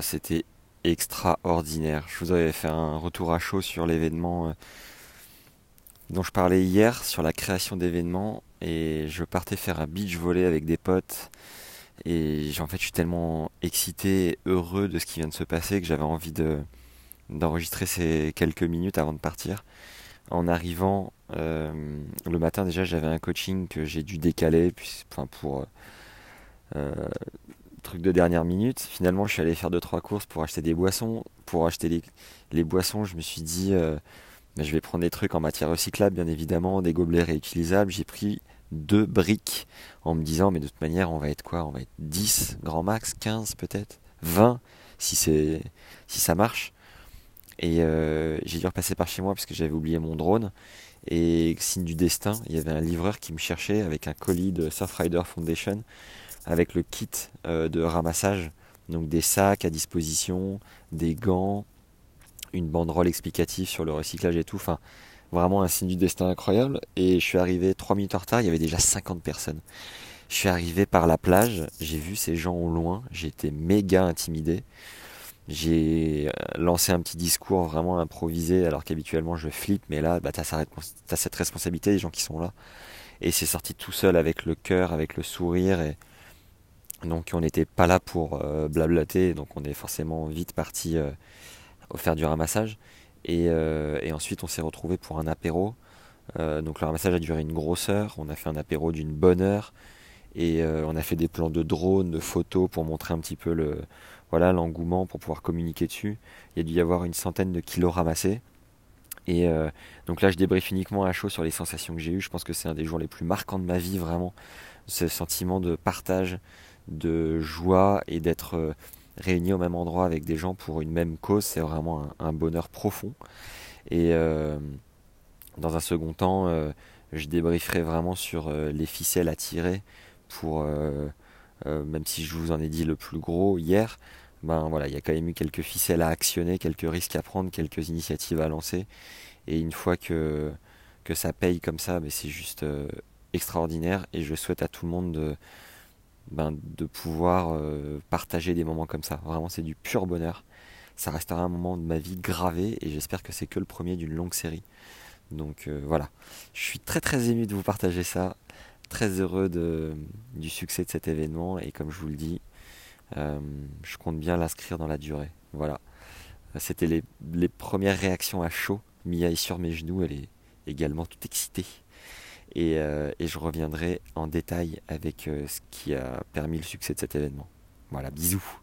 c'était extraordinaire. Je vous avais fait un retour à chaud sur l'événement euh, dont je parlais hier, sur la création d'événements. Et je partais faire un beach volley avec des potes. Et en fait, je suis tellement excité et heureux de ce qui vient de se passer que j'avais envie de, d'enregistrer ces quelques minutes avant de partir. En arrivant euh, le matin, déjà, j'avais un coaching que j'ai dû décaler puis, enfin, pour euh, truc de dernière minute. Finalement, je suis allé faire deux trois courses pour acheter des boissons. Pour acheter les, boissons, je me suis dit, euh, ben, je vais prendre des trucs en matière recyclable, bien évidemment, des gobelets réutilisables. J'ai pris deux briques en me disant, mais de toute manière, on va être quoi? On va être 10 grand max, 15 peut-être, 20 si c'est si ça marche. Et euh, j'ai dû repasser par chez moi parce que j'avais oublié mon drone. Et signe du destin, il y avait un livreur qui me cherchait avec un colis de Surfrider Foundation avec le kit euh, de ramassage, donc des sacs à disposition, des gants, une banderole explicative sur le recyclage et tout. Enfin, vraiment un signe du destin incroyable. Et je suis arrivé trois minutes en retard, il y avait déjà 50 personnes. Je suis arrivé par la plage, j'ai vu ces gens au loin, été méga intimidé. J'ai euh, lancé un petit discours vraiment improvisé alors qu'habituellement je flippe, mais là bah, tu as, cette responsabilité des gens qui sont là. Et c'est sorti tout seul avec le cœur, avec le sourire. Et donc on n'était pas là pour euh, blablater, donc on est forcément vite parti euh, faire du ramassage. Et, et ensuite on s'est retrouvé pour un apéro. donc le ramassage a duré une grosse heure, on a fait un apéro d'une bonne heure. Et on a fait des plans de drone, de photos pour montrer un petit peu le, voilà l'engouement pour pouvoir communiquer dessus. Il y a dû y avoir une centaine de kilos ramassés. Et euh, donc là, je débriefe uniquement à chaud sur les sensations que j'ai eues. Je pense que c'est un des jours les plus marquants de ma vie, vraiment. Ce sentiment de partage, de joie et d'être euh, réuni au même endroit avec des gens pour une même cause, c'est vraiment un, bonheur profond. Et euh, dans un second temps, je débrieferai vraiment sur les ficelles à tirer pour euh, même si je vous en ai dit le plus gros hier, ben voilà, il y a quand même eu quelques ficelles à actionner, quelques risques à prendre, quelques initiatives à lancer. Et une fois que, ça paye comme ça, ben c'est juste euh, extraordinaire. Et je souhaite à tout le monde de, ben, pouvoir euh, partager des moments comme ça. Vraiment, c'est du pur bonheur. Ça restera un moment de ma vie gravé et j'espère que c'est que le premier d'une longue série. Donc voilà, je suis très très ému de vous partager ça très heureux du succès de cet événement et comme je vous le dis, euh, je compte bien l'inscrire dans la durée. Voilà. C'était les, premières réactions à chaud. Mia sur mes genoux, elle est également toute excitée. Et, euh, et je reviendrai en détail avec euh, ce qui a permis le succès de cet événement. Voilà, bisous.